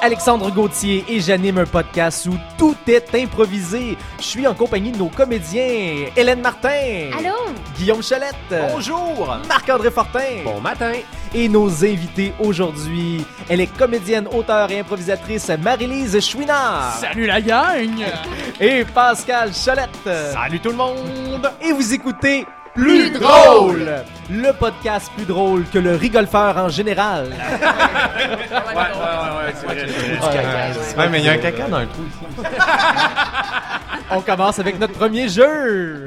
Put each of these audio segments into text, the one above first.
Alexandre Gauthier et j'anime un podcast où tout est improvisé. Je suis en compagnie de nos comédiens Hélène Martin. Allô? Guillaume Chalette. Bonjour! Marc-André Fortin. Bon matin! Et nos invités aujourd'hui, elle est comédienne, auteure et improvisatrice Marie-Lise Chouinard. Salut la gang! Et Pascal Chalette. Salut tout le monde! Et vous écoutez Plus drôle, le podcast plus drôle que le rigolfeur en général. Ouais, ouais, ouais, c'est vrai. Ouais, mais il y a un caca dans le trou ici. On commence avec notre premier jeu.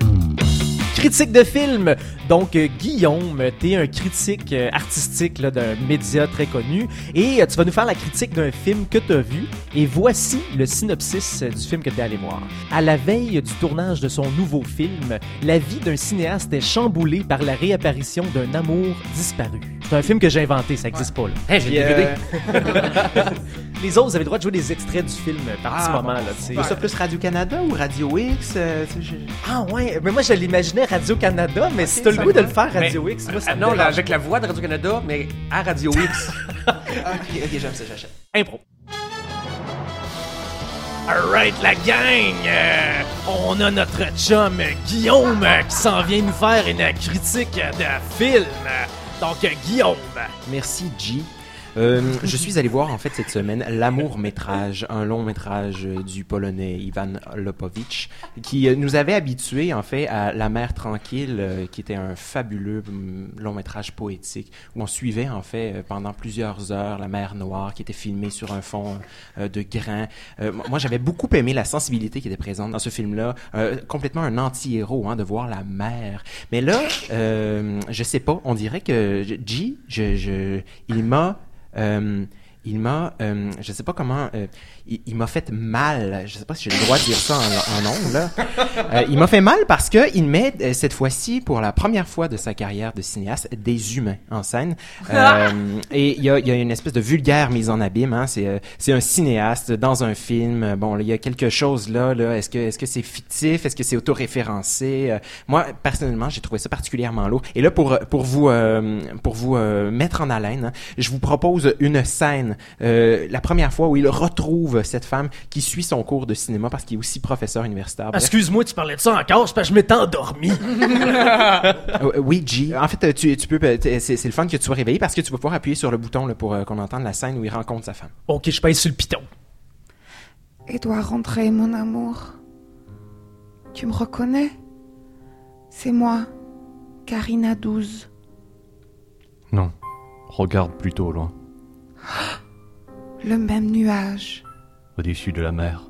Critique de film. Donc, euh, Guillaume, t'es un critique euh, artistique d'un média très connu et euh, tu vas nous faire la critique d'un film que t'as vu. Et voici le synopsis du film que t'es allé voir. À la veille du tournage de son nouveau film, la vie d'un cinéaste est chamboulée par la réapparition d'un amour disparu. C'est un film que j'ai inventé, ça existe pas là. Hey, j'ai Euh, Les autres, vous avez le droit de jouer des extraits du film par petit Ah, moment. Là, tu sais. ça plus Radio-Canada ou Radio X? euh, tu sais, j'ai- Ah ouais, mais moi je l'imaginais Radio-Canada, mais si t'as le goût de le faire Mais- Radio X, moi ça Ah, me non, avec la voix de Radio-Canada, mais à Radio X. Ok, ok, j'aime ça, j'achète. Impro. Alright la gang, Euh, on a notre chum Guillaume euh, qui s'en vient nous faire une critique de film. Donc euh, Guillaume, Merci, G. Euh, je suis allé voir en fait cette semaine L'amour métrage, un long métrage du polonais Ivan Lopovitch, qui euh, nous avait habitués en fait à La mer tranquille, euh, qui était un fabuleux hum, long métrage poétique où on suivait en fait pendant plusieurs heures la mer Noire, qui était filmée sur un fond de grains. Moi, j'avais beaucoup aimé la sensibilité qui était présente dans ce film-là, complètement un anti-héros, hein, de voir la mer. Mais là, je sais pas, on dirait que G, je, je, il m'a, il m'a, euh, je sais pas comment, euh, il, il m'a fait mal. Je sais pas si j'ai le droit de dire ça en, en ondes, là. Euh, il m'a fait mal parce que il met euh, cette fois-ci, pour la première fois de sa carrière de cinéaste, des humains en scène. Euh, et il y a, y a une espèce de vulgaire mise en abîme. Hein. C'est, euh, c'est un cinéaste dans un film. Bon, il y a quelque chose là. là. Est-ce que, est-ce que c'est fictif? Est-ce que c'est autoréférencé? Euh, Moi, personnellement, j'ai trouvé ça particulièrement lourd. Et là, pour pour vous euh, pour vous euh, mettre en haleine, hein, je vous propose une scène. euh, la première fois où il retrouve cette femme qui suit son cours de cinéma parce qu'il est aussi professeur universitaire. Bref. excuse-moi, tu parlais de ça encore, c'est parce que je m'étais endormi. Euh, oui, G. En fait, euh, tu, tu peux, euh, c'est, c'est le fun que tu sois réveillé parce que tu vas pouvoir appuyer sur le bouton là, pour euh, qu'on entende la scène où il rencontre sa femme. ok, je pèse sur le piton. Edouard rentrer, mon amour. Tu me reconnais? C'est moi, Karina 12. Non, regarde plutôt au loin, Le même nuage au-dessus de la mer.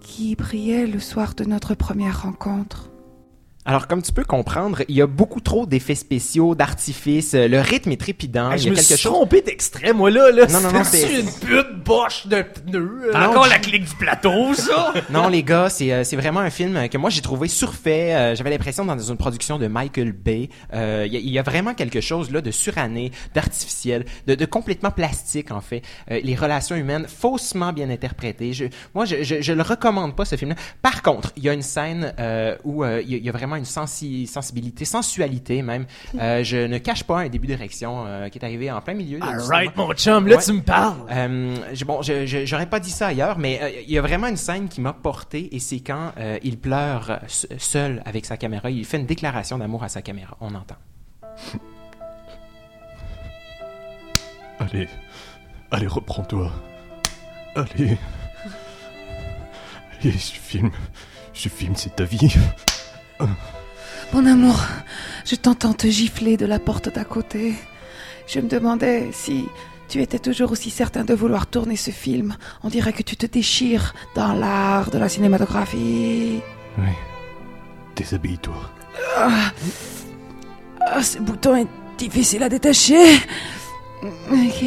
qui brillait le soir de notre première rencontre. Alors, comme tu peux comprendre, il y a beaucoup trop d'effets spéciaux, d'artifices. euh, Le rythme est trépidant. Hey, il je y a me quelque suis chose. trompé d'extrait, moi là. là. Non, non, non, c'est- une pute boche de pneus. T'as euh? encore la clique du plateau, ça? Non, les gars, c'est euh, c'est vraiment un film que moi j'ai trouvé surfait. Euh, J'avais l'impression dans une production de Michael Bay. Euh, Il y, a- il y a vraiment quelque chose là de suranné, d'artificiel, de, de complètement plastique en fait. Euh, les relations humaines faussement bien interprétées. Je, moi, je, je, je le recommande pas ce film-là. Par contre, il y a une scène euh, où euh, il y, a- il y a vraiment une sensi sensibilité, sensualité même. Euh, je ne cache pas un début d'érection euh, qui est arrivé en plein milieu. du Alright, mon chum, là Ouais. tu me parles. Euh, je- bon, je- je- j'aurais pas dit ça ailleurs, mais euh, il y a vraiment une scène qui m'a porté et c'est quand euh, il pleure se- seul avec sa caméra. Il fait une déclaration d'amour à sa caméra. On entend. Allez, allez, reprends-toi. Allez. Allez, je filme. Je filme, c'est ta vie. Mon amour, je t'entends te gifler de la porte d'à côté. Je me demandais si tu étais toujours aussi certain de vouloir tourner ce film. On dirait que tu te déchires dans l'art de la cinématographie. Oui. Déshabille-toi. Ah, Ah, ce bouton est difficile à détacher. Ok.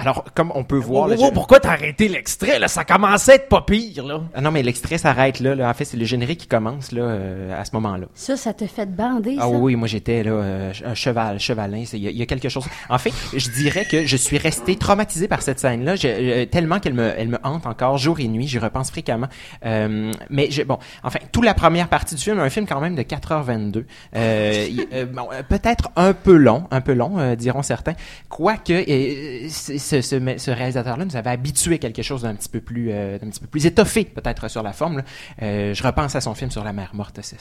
Alors, comme on peut voir... Oh, là, oh, je- pourquoi t'as arrêté l'extrait là? Ça commençait à être pas pire là. Ah non, mais l'extrait s'arrête là, là. En fait, c'est le générique qui commence là, euh, à ce moment-là. Ça, ça te fait bander, ça? Ah oui, moi j'étais là euh, un cheval, chevalin. Il y, a- il y a quelque chose. En fait, je dirais que je suis resté traumatisé par cette scène-là, je- euh, tellement qu'elle me, elle me hante encore jour et nuit. J'y repense fréquemment. Euh, mais je, bon, enfin, toute la première partie du film, un film quand même de 4h22. Euh, euh, bon, peut-être un peu long, un peu long, euh, diront certains. Quoique, euh, c'est- ce, ce, me- ce réalisateur-là nous avait habitué à quelque chose d'un petit peu plus, euh, d'un petit peu plus étoffé, peut-être sur la forme. là. Euh, je repense à son film sur la mer morte. c'est-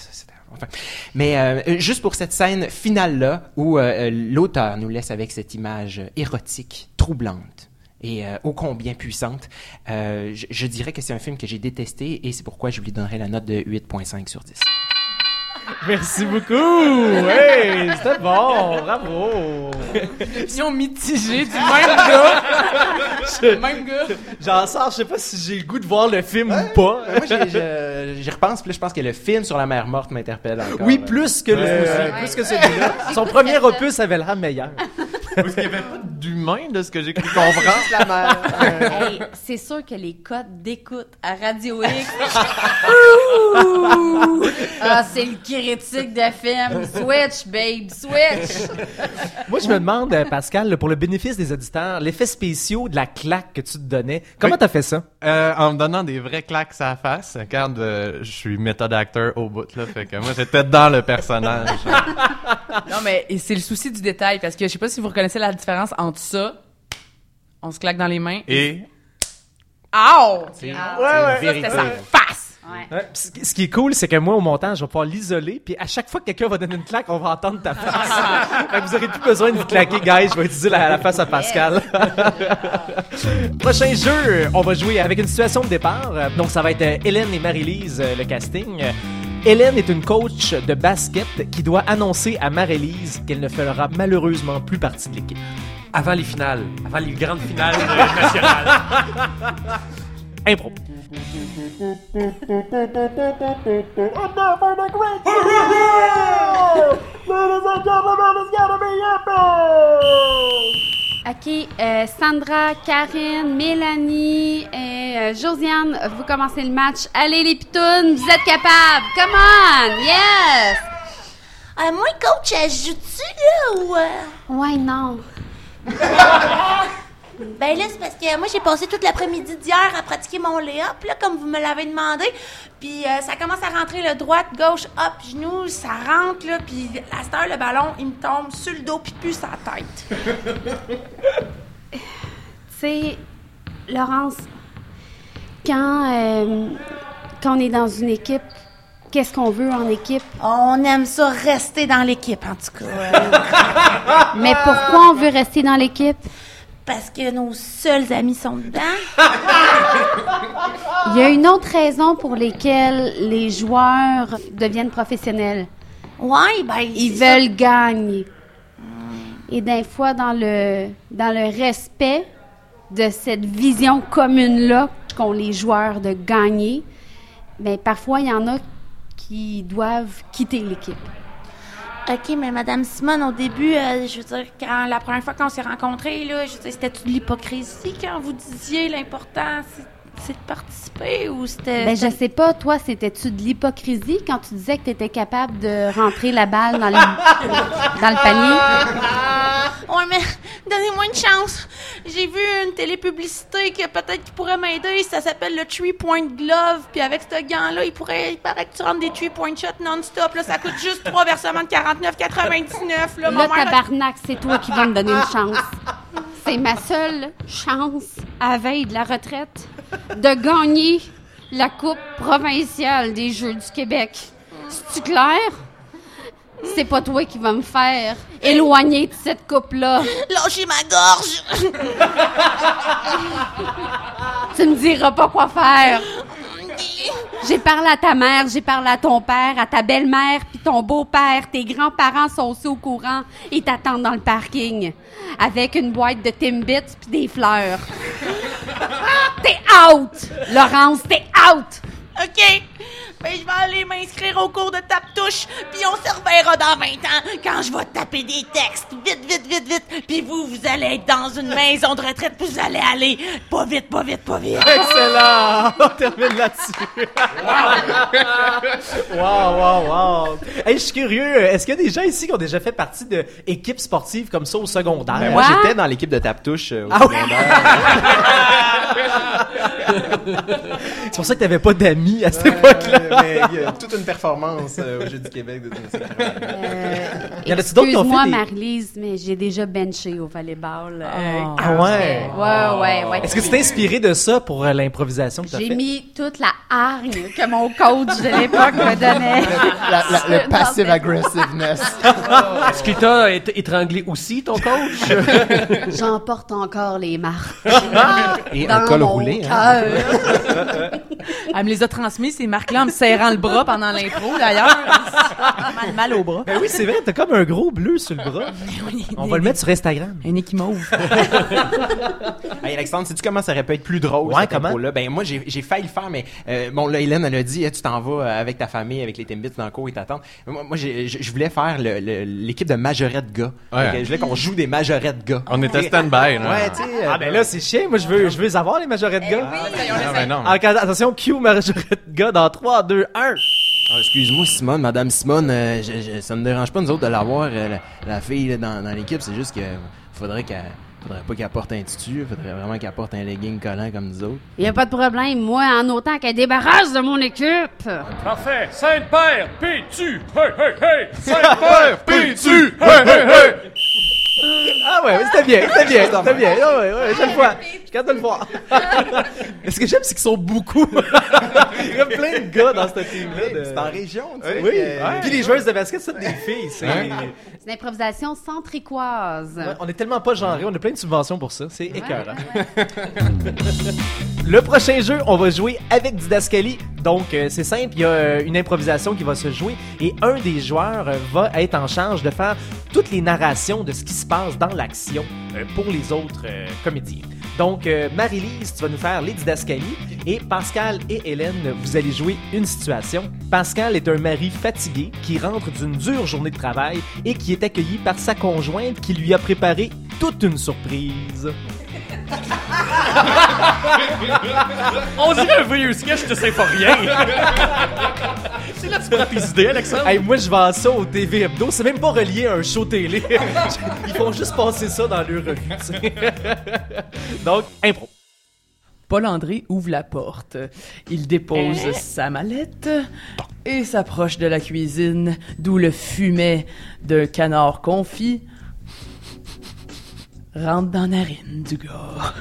enfin. Mais euh, juste pour cette scène finale-là, où l'auteur nous laisse avec cette image érotique, troublante et euh, ô combien puissante, euh, je, je dirais que c'est un film que j'ai détesté et c'est pourquoi je lui donnerai la note de 8.5 sur 10. Merci beaucoup! Hey, c'était bon! Bravo! Opinion mitigée du même gars. Même gars. J'en sors, je sais pas si j'ai le goût de voir le film ou pas. Moi, j'ai- je- j'y repense, puis là, je pense que le film sur la mer morte m'interpelle encore. Oui, là. plus que, le, plus que celui-là. Son premier opus avait l'air meilleur. Parce qu'il n'y avait pas d'humain de ce que j'ai cru comprendre. Juste la mer. Hey, c'est sûr que les codes d'écoute à Radio X. Ouh! ah, c'est le critique de film. Switch, babe, switch. Moi, je me demande, euh, Pascal, pour le bénéfice des auditeurs, l'effet spéciaux de la claque que tu te donnais, comment Oui. t'as fait ça? Euh, en me donnant des vrais claques à la face, car euh, je suis méthode acteur au bout, là, fait que moi, j'étais dans le personnage. Non, mais et c'est le souci du détail parce que je sais pas si vous reconnaissez la différence entre ça, on se claque dans les mains, Et Ow! C'est ouais, une vérité. C'était sa face! Ouais, ce qui- est cool, c'est que moi, au montage, je vais pouvoir l'isoler, puis à chaque fois que quelqu'un va donner une claque, on va entendre ta face. fait que vous aurez plus besoin de vous claquer, guys. Je vais utiliser la, la face à Pascal. Prochain jeu, on va jouer avec une situation de départ. Donc, ça va être euh, Hélène et Marie-Lise, euh, le casting. Hélène est une coach de basket qui doit annoncer à Marie-Lise qu'elle ne fera malheureusement plus partie de l'équipe. avant les finales, avant les grandes finales nationales. Impro. OK, euh, Sandra, Karine, Mélanie et euh, Josiane, vous commencez le match. Allez les pitounes, vous êtes capables. Come on, yes! Euh, moi, coach, je joue-tu, là, ou... euh? Ouais, non. Ben là, c'est parce que moi, j'ai passé toute l'après-midi d'hier à pratiquer mon lay-up, là, comme vous me l'avez demandé. Puis euh, ça commence à rentrer, le droite, gauche, hop, genou, ça rentre, là. Puis à cette heure, le ballon, il me tombe sur le dos, puis plus sa tête. Tu sais, Laurence, quand, euh, quand on est dans une équipe, qu'est-ce qu'on veut en équipe? On aime ça rester dans l'équipe, en tout cas. Mais pourquoi on veut rester dans l'équipe? Parce que nos seuls amis sont dedans. Il y a une autre raison pour laquelle les joueurs deviennent professionnels. Ouais, ben... Ils ça. veulent gagner. Et des fois, dans le, dans le respect de cette vision commune-là qu'ont les joueurs de gagner, ben, parfois, il y en a qui doivent quitter l'équipe. OK, mais Madame Simone, au début, euh, je veux dire, quand la première fois qu'on s'est rencontrés, là, je c'était de l'hypocrisie quand vous disiez c'est de participer ou c'était... Ben, je sais pas, toi, c'était-tu de l'hypocrisie quand tu disais que tu étais capable de rentrer la balle dans le, dans le panier? Ouais, mais donnez-moi une chance. J'ai vu une télépublicité que peut-être qui pourrait m'aider. Ça s'appelle le Three Point Glove. Puis avec ce gant-là, il pourrait, il paraît que tu rentres des three point shots non-stop. Là, ça coûte juste trois versements de 49,99. Là, Là, mère, tabarnak, c'est toi qui vas me donner une chance. C'est ma seule chance, à veille de la retraite, de gagner la Coupe provinciale des Jeux du Québec. C'est-tu clair? C'est pas toi qui vas me faire éloigner de cette coupe-là. lâchez ma gorge. Tu me diras pas quoi faire. J'ai parlé à ta mère, j'ai parlé à ton père, à ta belle-mère, puis ton beau-père. Tes grands-parents sont aussi au courant. Ils t'attendent dans le parking avec une boîte de Timbits puis des fleurs. T'es out! Laurence, t'es out! OK? Ben, je vais aller m'inscrire au cours de tape-touche, puis on se reverra dans 20 ans quand je vais taper des textes. Vite, vite, vite, vite. Puis vous, vous allez être dans une maison de retraite, puis vous allez aller pas vite, pas vite, pas vite. Excellent! On termine là-dessus. wow, wow, wow. Hey, je suis curieux. Est-ce qu'il y a des gens ici qui ont déjà fait partie d'équipes sportives comme ça au secondaire? Ben, moi, j'étais dans l'équipe de Taptouche euh, au Ah oui? C'est pour ça que t'avais pas d'amis à cette époque-là. Mais il y a toute une performance euh, au Jeu du Québec de Euh, Y en a-tu d'autres qui ont Excuse-moi, fait des- Marie-Lise, mais j'ai déjà benché au volleyball. euh, Oh. quand Ah ouais? j'étais- Ouais, ouais, ouais. Est-ce que tu t'es inspiré de ça pour euh, l'improvisation que t'as J'ai fait? mis toute la hargne que mon coach de l'époque me donnait. La- la- le Dans passive aggressiveness. Est-ce qu'il t'a é- étranglé aussi, ton coach? J'en porte encore les marques. Et dans un col mon roulé. Hein. Elle me les a transmis, ces marques-là, en me serrant le bras pendant l'intro, d'ailleurs. mal, mal au bras. Ben oui, c'est vrai, t'as comme un gros bleu sur le bras. On va le mettre sur Instagram. Un nez qui mauve. Hey, Alexandre, sais-tu comment ça aurait pu être plus drôle, Ouais, cette comment? impro-là? Ben, moi, j'ai failli le faire, mais euh, bon, là, Hélène, elle a dit, eh, tu t'en vas avec ta famille, avec les Timbits dans le cours, ils t'attendent. Moi, je voulais faire l'équipe de majorette gars. Ouais. Je voulais qu'on joue des majorettes gars. On était stand-by, là. Ouais, tu sais. euh, Ah ben là, c'est chiant. Moi, je veux, je veux les avoir, les majorettes de gars. Ah, ben non. Ah, attention, Q majorette de gars dans 3, 2, 1. Ah, Excuse-moi, Simone, Madame Simone, euh, je- je- ça me dérange pas, nous autres, de l'avoir, euh, la, la fille là, dans, dans l'équipe. C'est juste que faudrait qu'elle. Faudrait pas qu'elle porte un tutu, faudrait vraiment qu'elle porte un legging collant comme nous autres. Il a pas de problème. Moi, en autant qu'elle débarrasse de mon équipe. Parfait. Sainte-Père, pis-tu. Hey, hey, hey. Sainte-Père, pis-tu. Hey, hey, hey. Ah ouais, c'était bien, c'était bien, c'était bien. Ah ouais, ouais, je le vois. Je suis capable de le voir. Mais ce que j'aime, c'est qu'ils sont beaucoup? Il y a plein de gars dans cette team-là. de- C'est en région, tu sais. Oui, euh, puis les joueuses de basket, c'est des filles. c'est- une improvisation centricoise. Ouais, on est tellement pas genré, on a plein de subventions pour ça. C'est écœurant. Le prochain jeu, on va jouer avec Didascali. Donc, euh, c'est simple, il y a euh, une improvisation qui va se jouer et un des joueurs euh, va être en charge de faire toutes les narrations de ce qui se passe dans l'action pour les autres comédiens. Donc, Marie-Lise, tu vas nous faire les Didascali et Pascal et Hélène, vous allez jouer une situation. Pascal est un mari fatigué qui rentre d'une dure journée de travail et qui est accueilli par sa conjointe qui lui a préparé toute une surprise. On dirait un vieux sketch de Symphorien. C'est là que tu prends tes idées, Alexandre. Hey, moi, je vends ça au TV Hebdo. C'est même pas relié à un show télé. Ils font juste passer ça dans leur revue. Donc, impro. Paul-André ouvre la porte. Il dépose sa mallette et s'approche de la cuisine, d'où le fumet d'un canard confit rentre dans la narine du gars.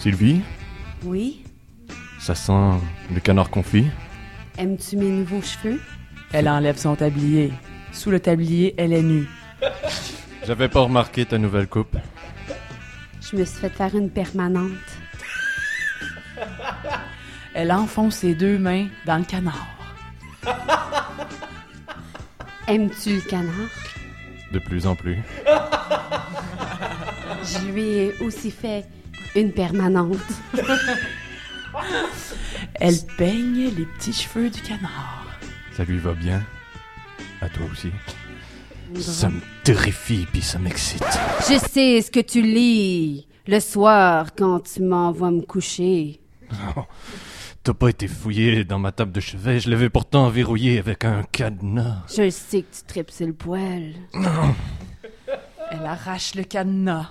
Sylvie, Oui? ça sent le canard confit? Aimes-tu mes nouveaux cheveux? Elle enlève son tablier. Sous le tablier, elle est nue. J'avais pas remarqué ta nouvelle coupe. Je me suis fait faire une permanente. Elle enfonce ses deux mains dans le canard. Aimes-tu le canard? De plus en plus. Je lui ai aussi fait une permanente. Elle peigne les petits cheveux du canard. Ça lui va bien? À toi aussi. Ça me terrifie puis ça m'excite. Je sais ce que tu lis le soir quand tu m'envoies me coucher. T'as pas été fouillé dans ma table de chevet, je l'avais pourtant verrouillé avec un cadenas. Je sais que tu tripes sur le poil. Elle arrache le cadenas,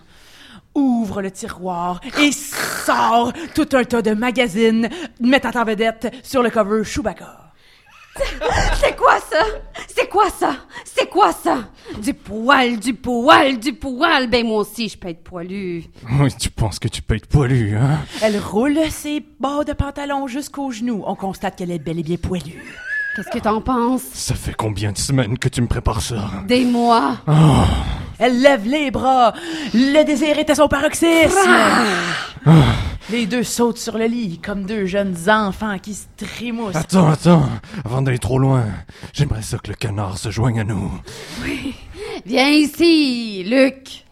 ouvre le tiroir et sort tout un tas de magazines mettant en vedette sur le cover Chewbacca. C'est quoi ça? C'est quoi ça? C'est quoi ça? Du poil, du poil, du poil. Ben moi aussi, je peux être poilu. Oui, tu penses que tu peux être poilu, hein? Elle roule ses bas de pantalon jusqu'aux genoux. On constate qu'elle est bel et bien poilue. Qu'est-ce que t'en penses? Ça fait combien de semaines que tu me prépares ça? Des mois. Elle lève les bras. Le désir est à son paroxysme. Les deux sautent sur le lit comme deux jeunes enfants qui se trémoussent. Attends, attends, avant d'aller trop loin, j'aimerais ça que le canard se joigne à nous. Viens ici, Luc.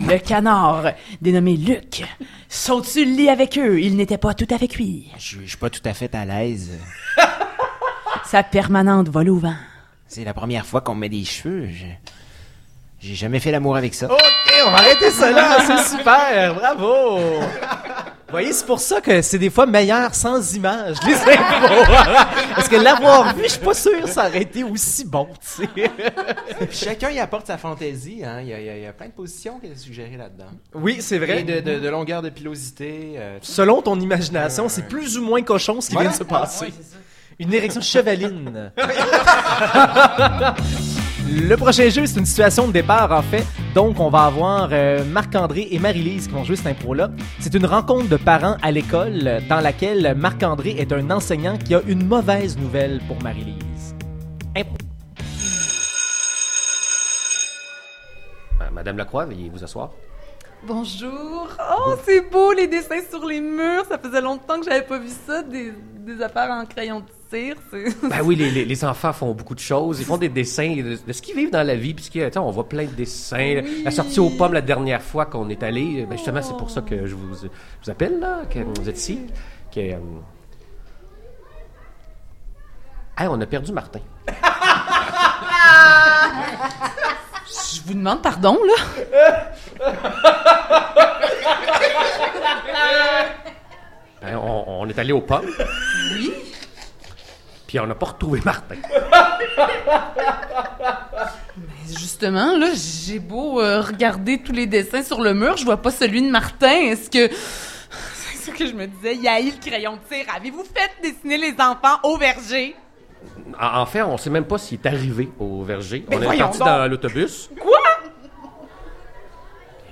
Le canard, dénommé Luc, saute sur le lit avec eux. Il n'était pas tout à fait cuit. Je suis- je suis pas tout à fait à l'aise. Sa permanente vole au vent. C'est la première fois qu'on me met des cheveux. Je- J'ai jamais fait l'amour avec ça. OK, on va arrêter ça là. C'est super. Bravo. Vous voyez, c'est pour ça que c'est des fois meilleur sans images, les impros. Parce que l'avoir vu, je suis pas sûr que ça aurait été aussi bon, tu sais. Chacun y apporte sa fantaisie. Hein. Il, y a, il y a- a plein de positions qui sont suggérées là-dedans. Oui, c'est Et vrai. de, de- de longueur de pilosité. euh, Selon ton imagination, c'est plus ou moins cochon ce qui Voilà. vient de se passer. Une érection chevaline. Le prochain jeu, c'est une situation de départ, en fait. Donc, on va avoir euh, Marc-André et Marie-Lise qui vont jouer cette impro-là. C'est une rencontre de parents à l'école dans laquelle Marc-André est un enseignant qui a une mauvaise nouvelle pour Marie-Lise. Impro. Euh, Madame Lacroix, veuillez vous asseoir. Bonjour. Oh, c'est beau les dessins sur les murs. Ça faisait longtemps que j'avais pas vu ça. Des, des affaires en crayon de Ben oui, les, les- les enfants font beaucoup de choses. Ils font des dessins de, de ce qu'ils vivent dans la vie. Puis on voit plein de dessins. La sortie aux pommes la dernière fois qu'on est allé, ben justement, c'est pour ça que je vous, je vous appelle, là, que vous êtes ici. Que, euh, Hey, on a perdu Martin. Je vous demande pardon, là. Ben, on, on est allé aux pommes. Oui. Puis on n'a pas retrouvé Martin. Justement, là, j'ai beau euh, regarder tous les dessins sur le mur, je vois pas celui de Martin. Est-ce que. C'est ça que je me disais. Yael, le crayon de cire, avez-vous fait dessiner les enfants au verger? En, en fait, on sait même pas s'il est arrivé au verger. Mais on est parti donc. dans l'autobus. Quoi?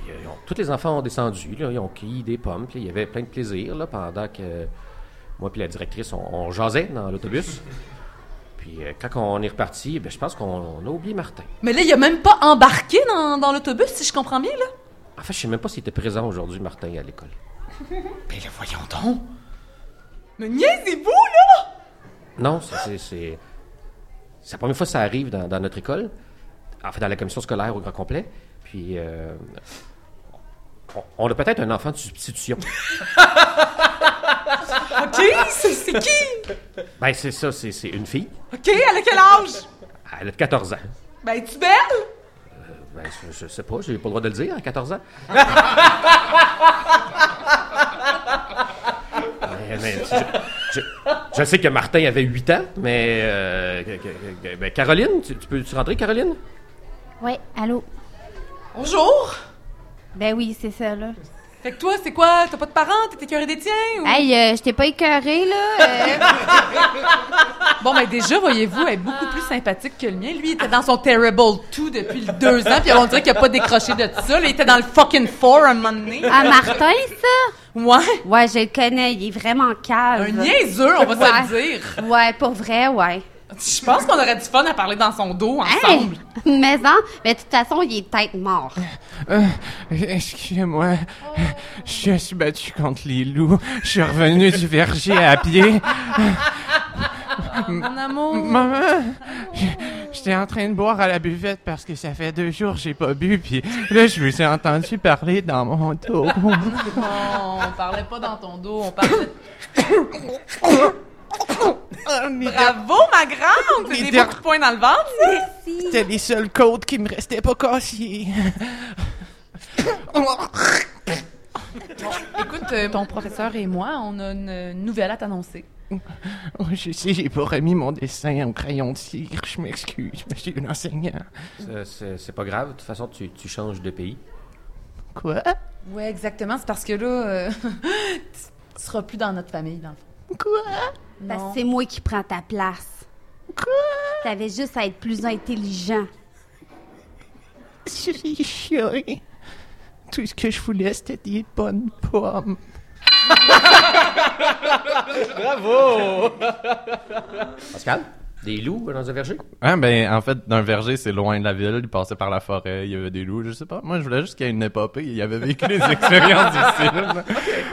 Euh, ils ont- tous les enfants ont descendu, là, ils ont cueilli des pommes, puis il y avait plein de plaisir là, pendant que moi et la directrice, on, on jasait dans l'autobus. Puis euh, quand on est reparti, ben, je pense qu'on on a oublié Martin. Mais là, il a même pas embarqué dans, dans l'autobus, si je comprends bien, là. En fait, je sais même pas s'il était présent aujourd'hui, Martin, à l'école. Mais le voyons donc. Mais niaisez-vous, là! Non, c'est- c'est la première fois que ça arrive dans, dans notre école. En fait, dans la commission scolaire au grand complet. Puis, euh, on, on a peut-être un enfant de substitution. OK, c'est qui? Ben, c'est ça, c'est une fille. OK, elle a quel âge? Elle a 14 ans. Ben, es-tu belle? Ben, je, je sais pas, j'ai pas le droit de le dire à 14 ans. Mais je, je- je sais que Martin avait 8 ans, mais. euh, ben, Caroline, tu, tu peux-tu rentrer, Caroline? Ouais, allô? Bonjour! Ben oui, c'est ça, là. Fait que toi, c'est quoi? T'as pas de parents? T'es écœuré des tiens? Ou... Hey, euh, je t'ai pas écœuré, là. euh. Bon, ben déjà, voyez-vous, elle est beaucoup plus sympathique que le mien. Lui, il était dans son Terrible 2 depuis le deux ans, puis on dirait qu'il a pas décroché de ça. Là, il était dans le fucking 4 un moment donné. Ah, Martin, ça? Ouais. Ouais, je le connais, il est vraiment calme. Un niaiseux, on va se le dire. Ouais, pour vrai, ouais. Je pense qu'on aurait du fun à parler dans son dos ensemble. Hey! Mais non, mais de toute façon, il est peut-être mort. Euh, Excusez-moi, je suis battu contre les loups. Je suis revenu du verger à pied. Mon amour. Maman, j'étais en train de boire à la buvette parce que ça fait deux jours que j'ai pas bu, puis là, je vous ai entendu parler dans mon dos. Non, on parlait pas dans ton dos, on parlait. Bravo, ma grande! Les des der- beaux coups de poing dans le ventre, ça? C'était les seules côtes qui me restaient pas cassées. Écoute, euh, ton professeur et moi, on a une nouvelle à t'annoncer. Oh, je sais, j'ai pas remis mon dessin au crayon de cire. Je m'excuse, monsieur l'enseignant. C'est- pas grave, de toute façon, tu, tu changes de pays. Quoi? Ouais, exactement. C'est parce que là, euh, tu tu seras plus dans notre famille, dans le fond. Quoi? Parce que c'est moi qui prends ta place. Quoi? T'avais juste à être plus intelligent. Je suis. Tout ce que je voulais, c'était des bonnes pommes. Bravo! Pascal, des loups dans un verger? Ah, ben, en fait, d'un verger, c'est loin de la ville. Il passait par la forêt, il y avait des loups, je sais pas. Moi, je voulais juste qu'il y ait une épopée. Il avait vécu des expériences difficiles.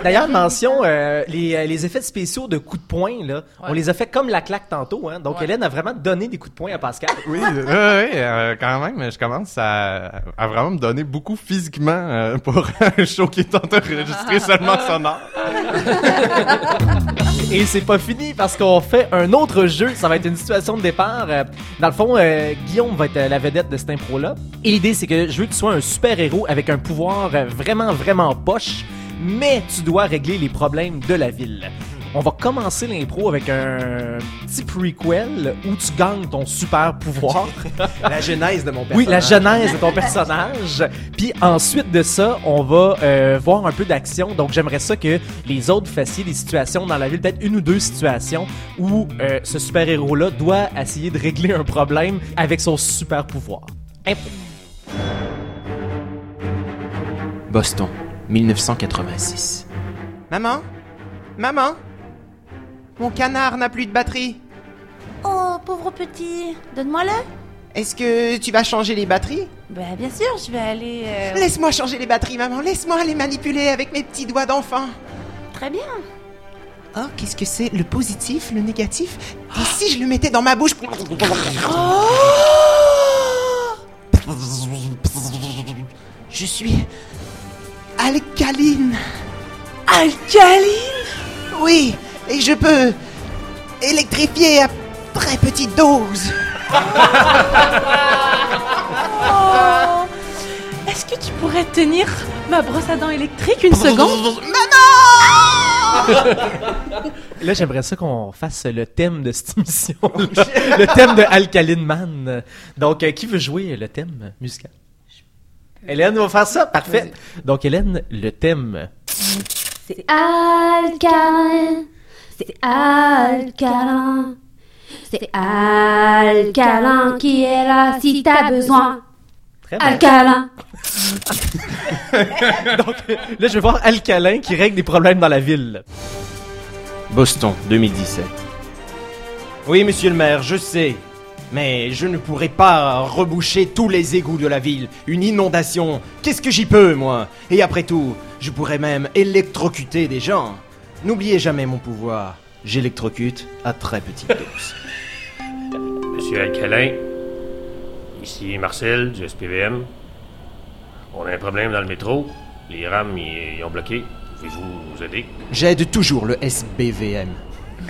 D'ailleurs, mention, euh, les, euh, les effets spéciaux de coups de poing, là, on les a fait comme la claque tantôt. Hein? Donc, Ouais. Hélène a vraiment donné des coups de poing à Pascal. Oui, euh, quand même, je commence à, à vraiment me donner beaucoup physiquement euh, pour un show qui est enregistré seulement sonore. Et c'est pas fini parce qu'on fait un autre jeu. Ça va être une situation de départ. Euh, Dans le fond, euh, Guillaume va être euh, la vedette de cette impro-là. Et l'idée, c'est que je veux que tu sois un super-héros avec un pouvoir vraiment, vraiment poche. mais tu dois régler les problèmes de la ville. On va commencer l'impro avec un petit prequel où tu gagnes ton super pouvoir. La genèse de mon personnage. Oui, la genèse de ton personnage. Puis ensuite de ça, on va euh, voir un peu d'action. Donc j'aimerais ça que les autres fassiez des situations dans la ville, peut-être une ou deux situations où euh, ce super-héros-là doit essayer de régler un problème avec son super pouvoir. Impro. Boston, 1986. Maman? Maman? Mon canard n'a plus de batterie. Oh, pauvre petit. Donne-moi-le. Est-ce que tu vas changer les batteries? Ben, bien sûr, je vais aller. euh, Laisse-moi changer les batteries, maman. Laisse-moi les manipuler avec mes petits doigts d'enfant. Très bien. Oh, qu'est-ce que c'est? Le positif, le négatif? Et si je le mettais dans ma bouche? Je suis alcaline. Alcaline? Oui, et je peux électrifier à très petite dose. Oh Est-ce que tu pourrais tenir ma brosse à dents électrique une seconde? Là, j'aimerais ça qu'on fasse le thème de cette émission. le thème de Alkaline Man. Donc, euh, qui veut jouer le thème musical? Hélène va faire ça? Parfait. Donc, Hélène, le thème. C'est alcalin, c'est alcalin, c'est alcalin qui est là si t'as besoin. Très bien. Alcalin. Donc, là, je vais voir Alcalin qui règle des problèmes dans la ville. Boston, 2017. Oui, monsieur le maire, je sais. Mais je ne pourrai pas reboucher tous les égouts de la ville. Une inondation. Qu'est-ce que j'y peux, moi? Et après tout, je pourrais même électrocuter des gens. N'oubliez jamais mon pouvoir. J'électrocute à très petite dose. Monsieur Alcalin, ici Marcel du SPVM. On a un problème dans le métro. Les rames ils, ils ont bloqué. Pouvez-vous nous aider? J'aide toujours le SBVM.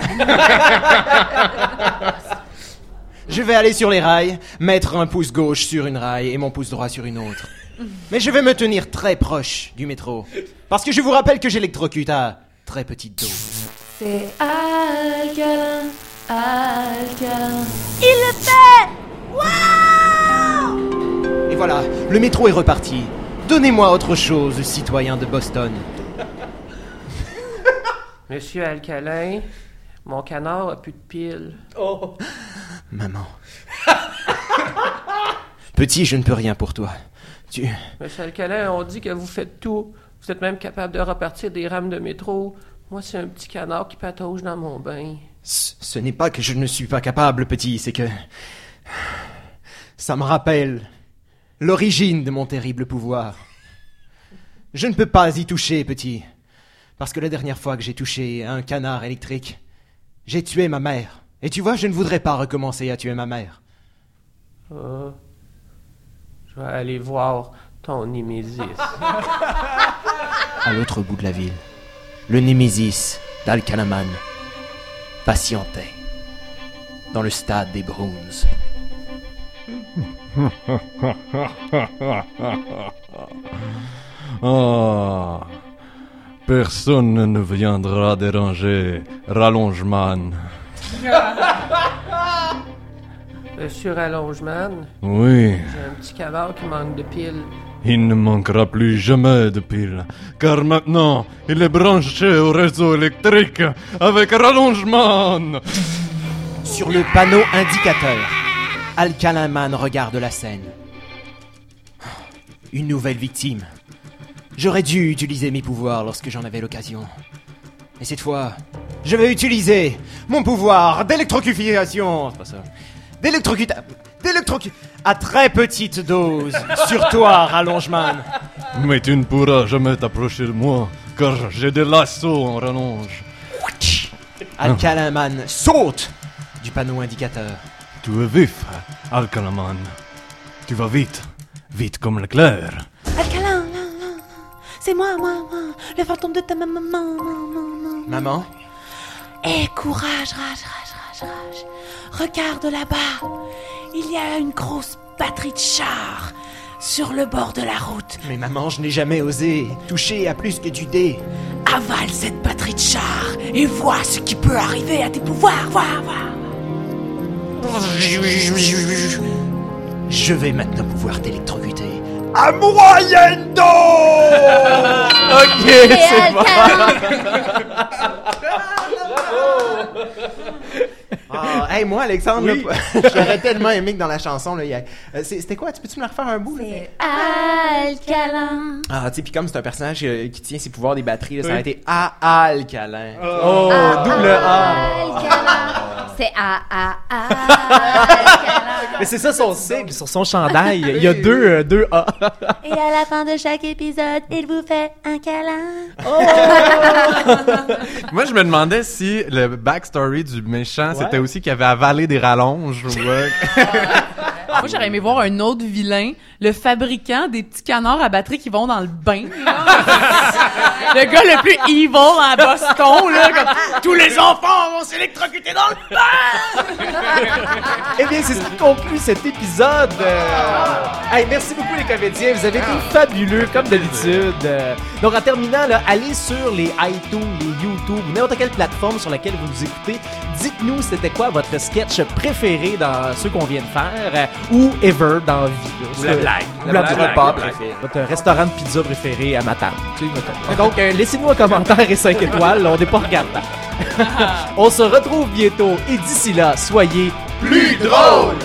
je vais aller sur les rails, mettre un pouce gauche sur une rail et mon pouce droit sur une autre. Mais je vais me tenir très proche du métro. Parce que je vous rappelle que j'électrocute à très petite dose. C'est alcalin, alcalin. Il le fait Waouh Et voilà, le métro est reparti. Donnez-moi autre chose, citoyen de Boston. Monsieur Alcalin, mon canard a plus de piles. Maman. Petit, je ne peux rien pour toi. Tu... Monsieur Alcalin, on dit que vous faites tout. Vous êtes même capable de repartir des rames de métro. Moi, c'est un petit canard qui patauge dans mon bain. Ce ce n'est pas que je ne suis pas capable, petit, c'est que... Ça me rappelle l'origine de mon terrible pouvoir. Je ne peux pas y toucher, petit. Parce que la dernière fois que j'ai touché un canard électrique, j'ai tué ma mère. Et tu vois, je ne voudrais pas recommencer à tuer ma mère. Ah. je vais aller voir ton Némésis. À l'autre bout de la ville, le Némésis d'Alcanaman patientait dans le stade des Bruins. Ah, personne ne viendra déranger Rallongeman. Monsieur Allongeman, Oui, j'ai un petit canard qui manque de piles. Il ne manquera plus jamais de piles, car maintenant il est branché au réseau électrique avec Rallongeman. Sur le panneau indicateur, Alcalaman regarde la scène. Une nouvelle victime. J'aurais dû utiliser mes pouvoirs lorsque j'en avais l'occasion. Et cette fois, je vais utiliser mon pouvoir d'électrocutation. C'est pas ça. D'électrocu... À très petite dose. Sur toi, Rallongeman. Mais tu ne pourras jamais t'approcher de moi, car j'ai des lasso en rallonge. Alcalaman saute du panneau indicateur. Tu es vif, Alcalaman. Tu vas vite, vite comme l'éclair. Là. c'est moi, moi, moi, le fantôme de ta maman, maman, maman. Maman Eh, courage, rage, rage, rage, rage. Regarde là-bas. Il y a une grosse batterie de chars. sur le bord de la route. Mais maman, je n'ai jamais osé toucher à plus que du dé. Avale cette batterie de char et vois ce qui peut arriver à tes pouvoirs. Vois, vois. Je vais maintenant pouvoir t'électrocuter. À moyenne Ok, c'est bon. Ah, hey, moi, Alexandre, Oui. j'aurais tellement aimé que dans la chanson, là, a- euh, c'est- c'était quoi? Tu peux-tu me la refaire un bout? là? Alcalin. Ah, tu sais, puis comme c'est un personnage euh, qui tient ses pouvoirs des batteries, là, ça aurait été A alcalin. Oh, double A. C'est A, A, A. Alcalin. Mais c'est ça son sigle sur son chandail. Il y a deux, euh, deux A. Et à la fin de chaque épisode, il vous fait un câlin. Moi, je me demandais si le backstory du méchant, Ouais. c'était aussi qu'il avait avalé des rallonges. Moi, j'aurais aimé voir un autre vilain, le fabricant des petits canards à batterie qui vont dans le bain. là. le gars le plus evil à Boston, là, comme tous les enfants vont s'électrocuter dans le bain. Eh bien, c'est ce qui conclut cet épisode. Euh, hey, merci beaucoup les comédiens, vous avez été fabuleux comme d'habitude. Euh, donc en terminant, là, allez sur les iTunes, les YouTube, n'importe quelle plateforme sur laquelle vous nous écoutez. Dites-nous c'était quoi votre sketch préféré dans ceux qu'on vient de faire ou ever dans la vie. Ou la blague. Ou la Votre blague. repas préféré. Votre restaurant de pizza préféré à ma table. tu sais, mettons. Donc, euh, laissez-nous un commentaire et 5 étoiles, on n'est pas regardant. on se retrouve bientôt et d'ici là, soyez Plus drôle!